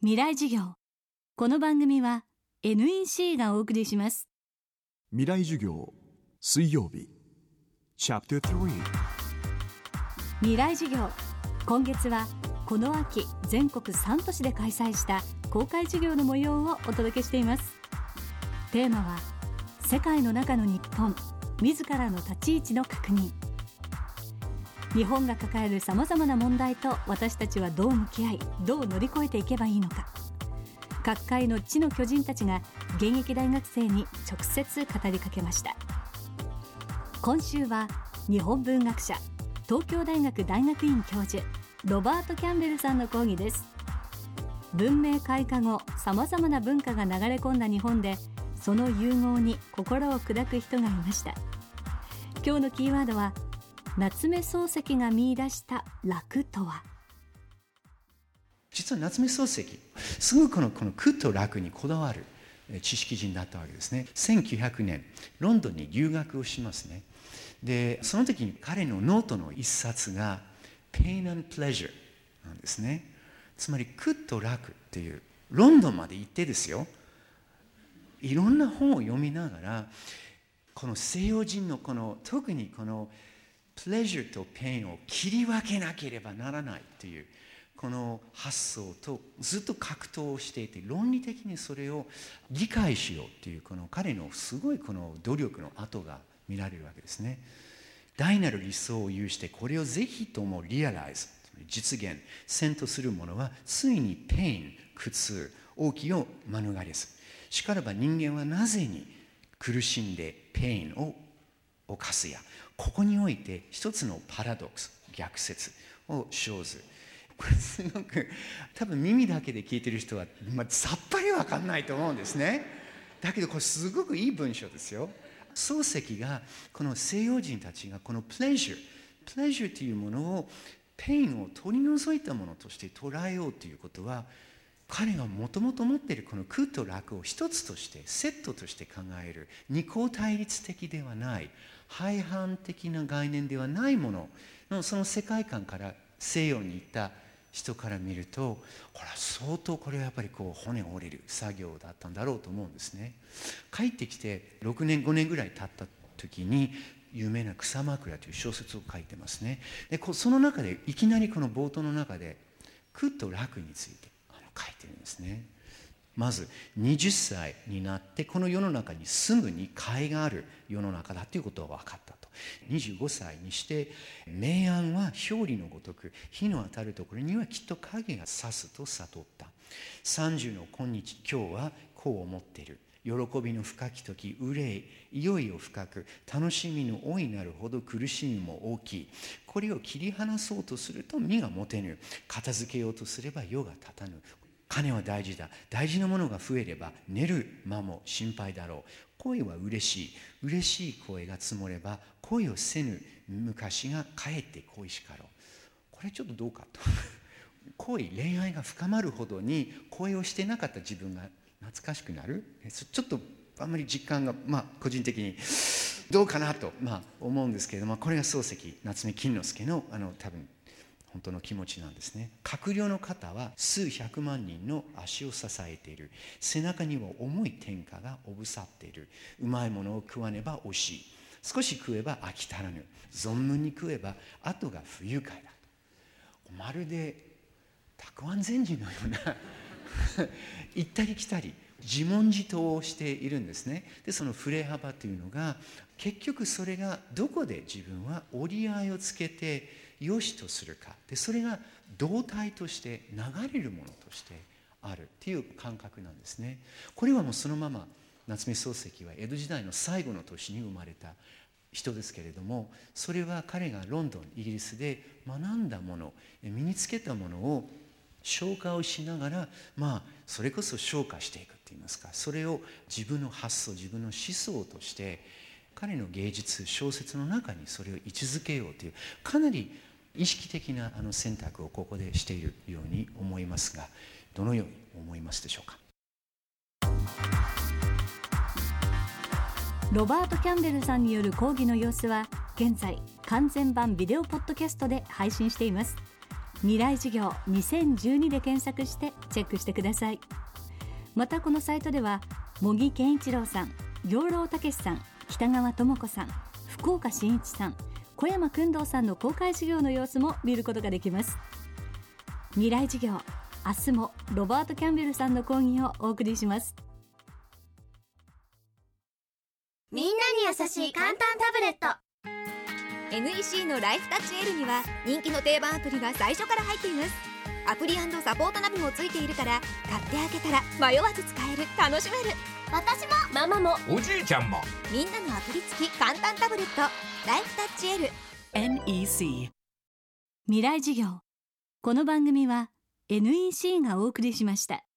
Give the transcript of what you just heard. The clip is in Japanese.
未来授業。この番組は NEC がお送りします。未来授業水曜日。チャプター3未来授業。今月はこの秋全国3都市で開催した公開授業の模様をお届けしています。テーマは世界の中の日本自らの立ち位置の確認日本が抱えるさまざまな問題と私たちはどう向き合いどう乗り越えていけばいいのか。各界の地の巨人たちが現役大学生に直接語りかけました。今週は日本文学者東京大学大学院教授ロバート・キャンベルさんの講義です。文明開化後さまざまな文化が流れ込んだ日本でその融合に心を砕く人がいました。今日のキーワードは夏目漱石が見出した楽とは？実は夏目漱石すごくこのこの苦と楽にこだわる知識人だったわけですね。1900年ロンドンに留学をしますね。でその時に彼のノートの一冊が「Pain and Pleasure」なんですね。つまり苦と楽っていうロンドンまで行ってですよ。いろんな本を読みながらこの西洋人のこの特にこの pleasure と pain を切り分けなければならないというこの発想とずっと格闘をしていて論理的にそれを理解しようというこの彼のすごいこの努力の跡が見られるわけですね。大なる理想を有してこれをぜひとも realize。実現。せんとする者はついに pain 苦痛大きを免れず。しからば人間はなぜに苦しんで pain を犯すやここにおいて一つの paradox 逆説を生ずこれすごく多分耳だけで聞いてる人は、まあ、さっぱり分かんないと思うんですね。だけどこれすごくいい文章ですよ。漱石がこの西洋人たちがこの pleasure pleasure というものを pain を取り除いたものとして捉えようということは彼がもともと持っているこの空と楽を一つとしてセットとして考える二項対立的ではない廃反的な概念ではないもののその世界観から西洋に行った人から見るとこれは相当これはやっぱりこう骨折れる作業だったんだろうと思うんですね。帰ってきて6年5年ぐらい経った時に有名な「草枕」という小説を書いてますね。でその中でいきなりこの冒頭の中で「苦と楽」について書いてるんですね。まず20歳になってこの世の中に住むに甲斐がある世の中だということが分かったと。25歳にして明暗は表裏のごとく日の当たるところにはきっと影が差すと悟った。30の今日今日はこう思っている。喜びの深き時憂いいよいよ深く楽しみの大いなるほど苦しみも大きい。これを切り離そうとすると身が持てぬ。片付けようとすれば世が立たぬ。金は大事だ。大事なものが増えれば寝る間も心配だろう。恋は嬉しい。嬉しい声が積もれば恋をせぬ昔がかえって恋しかろう。これちょっとどうかと。恋恋愛が深まるほどに恋をしてなかった自分が懐かしくなる。ちょっとあんまり実感がまあ個人的にどうかなと、まあ、思うんですけれどもこれが漱石夏目金之助のあの多分本当の気持ちなんですね。閣僚の方は数百万人の足を支えている。背中には重い天下がおぶさっている。うまいものを食わねば惜しい。少し食えば飽き足らぬ。存分に食えば後が不愉快だ。まるでたくあん禅師のような 行ったり来たり自問自答をしているんですね。でその振れ幅というのが結局それがどこで自分は折り合いをつけて良しとするか。でそれが動体として流れるものとしてあるっていう感覚なんですね。これはもうそのまま夏目漱石は江戸時代の最後の年に生まれた人ですけれどもそれは彼がロンドンイギリスで学んだもの身につけたものを消化をしながらまあそれこそ消化していくっていいますか。それを自分の発想自分の思想として彼の芸術小説の中にそれを位置づけようというかなり意識的なあの選択をここでしているように思いますがどのように思いますでしょうか？ロバート・キャンベルさんによる講義の様子は現在完全版ビデオポッドキャストで配信しています。未来授業2012で検索してチェックしてください。またこのサイトでは茂木健一郎さん養老孟さん北川智子さん福岡伸一さん小山君堂さんの公開授業の様子も見ることができます。未来授業明日もロバート・キャンベルさんの講義をお送りします。みんなに優しい簡単タブレット。NEC のライフタッチ L には人気の定番アプリが最初から入っています。アプリサポートナビもついているから買ってあげたら迷わず使える楽しめる。私もママも。おじいちゃんも。みんなのアプリ付き簡単タブレットライフタッチ L NEC 未来事業。この番組は NEC がお送りしました。